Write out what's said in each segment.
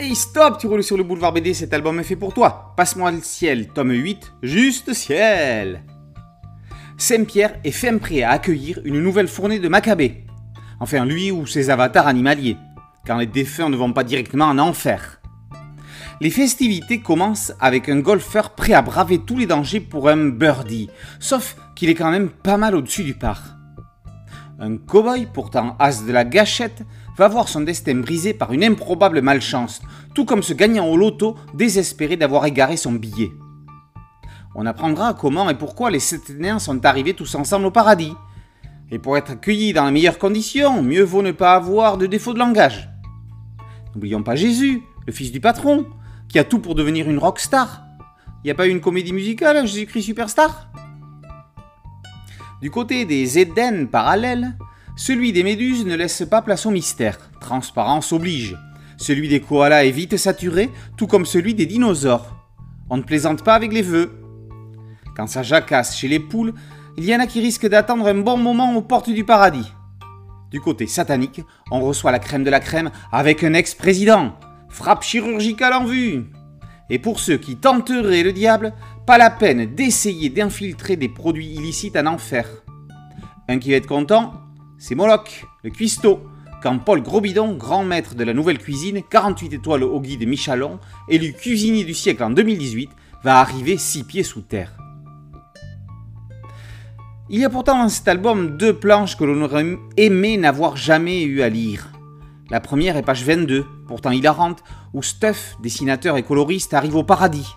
Hey stop, tu roules sur le boulevard BD, cet album est fait pour toi. Passe-moi le ciel, tome 8, juste ciel. Saint-Pierre est fin prêt à accueillir une nouvelle fournée de Maccabée. Enfin, lui ou ses avatars animaliers, car les défunts ne vont pas directement en enfer. Les festivités commencent avec un golfeur prêt à braver tous les dangers pour un birdie, sauf qu'il est quand même pas mal au-dessus du par. Un cow-boy, pourtant as de la gâchette, va voir son destin brisé par une improbable malchance, tout comme ce gagnant au loto désespéré d'avoir égaré son billet. On apprendra comment et pourquoi les Séténiens sont arrivés tous ensemble au paradis. Et pour être accueillis dans les meilleures conditions, mieux vaut ne pas avoir de défaut de langage. N'oublions pas Jésus, le fils du patron, qui a tout pour devenir une rockstar. Il n'y a pas eu une comédie musicale, Jésus-Christ Superstar? Du côté des Éden parallèles, celui des méduses ne laisse pas place au mystère, transparence oblige. Celui des koalas est vite saturé, tout comme celui des dinosaures. On ne plaisante pas avec les vœux. Quand ça jacasse chez les poules, il y en a qui risquent d'attendre un bon moment aux portes du paradis. Du côté satanique, on reçoit la crème de la crème avec un ex-président. Frappe chirurgicale en vue. Et pour ceux qui tenteraient le diable, pas la peine d'essayer d'infiltrer des produits illicites en enfer. Un qui va être content, c'est Moloch, le cuistot, quand Paul Grosbidon, grand maître de la nouvelle cuisine, 48 étoiles au guide Michelin, élu cuisinier du siècle en 2018, va arriver six pieds sous terre. Il y a pourtant dans cet album deux planches que l'on aurait aimé n'avoir jamais eu à lire. La première est page 22, pourtant hilarante, où Stuff, dessinateur et coloriste, arrive au paradis.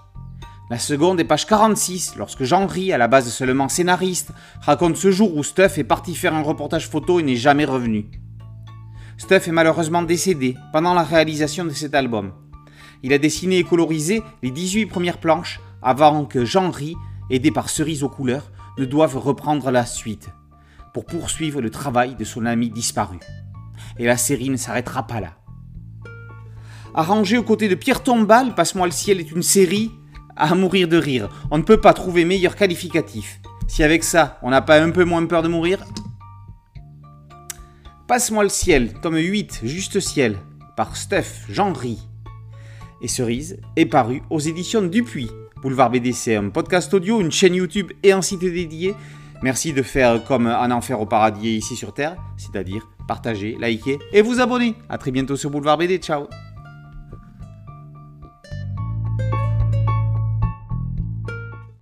La seconde est page 46, lorsque Jean-Ry, à la base seulement scénariste, raconte ce jour où Stuff est parti faire un reportage photo et n'est jamais revenu. Stuff est malheureusement décédé pendant la réalisation de cet album. Il a dessiné et colorisé les 18 premières planches avant que Jean-Ry, aidé par Cerise aux couleurs, ne doivent reprendre la suite pour poursuivre le travail de son ami disparu. Et la série ne s'arrêtera pas là. Arrangé aux côtés de Pierre Tombal, Passe-moi le ciel est une série à mourir de rire. On ne peut pas trouver meilleur qualificatif. Si avec ça, on n'a pas un peu moins peur de mourir Passe-moi le ciel, tome 8, Juste ciel, par Steph Jean-Ry et Cerise, est paru aux éditions Dupuis. Boulevard BD, un podcast audio, une chaîne YouTube et un site dédié. Merci de faire comme un enfer au paradis ici sur Terre, c'est-à-dire partager, liker et vous abonner. A très bientôt sur Boulevard BD, ciao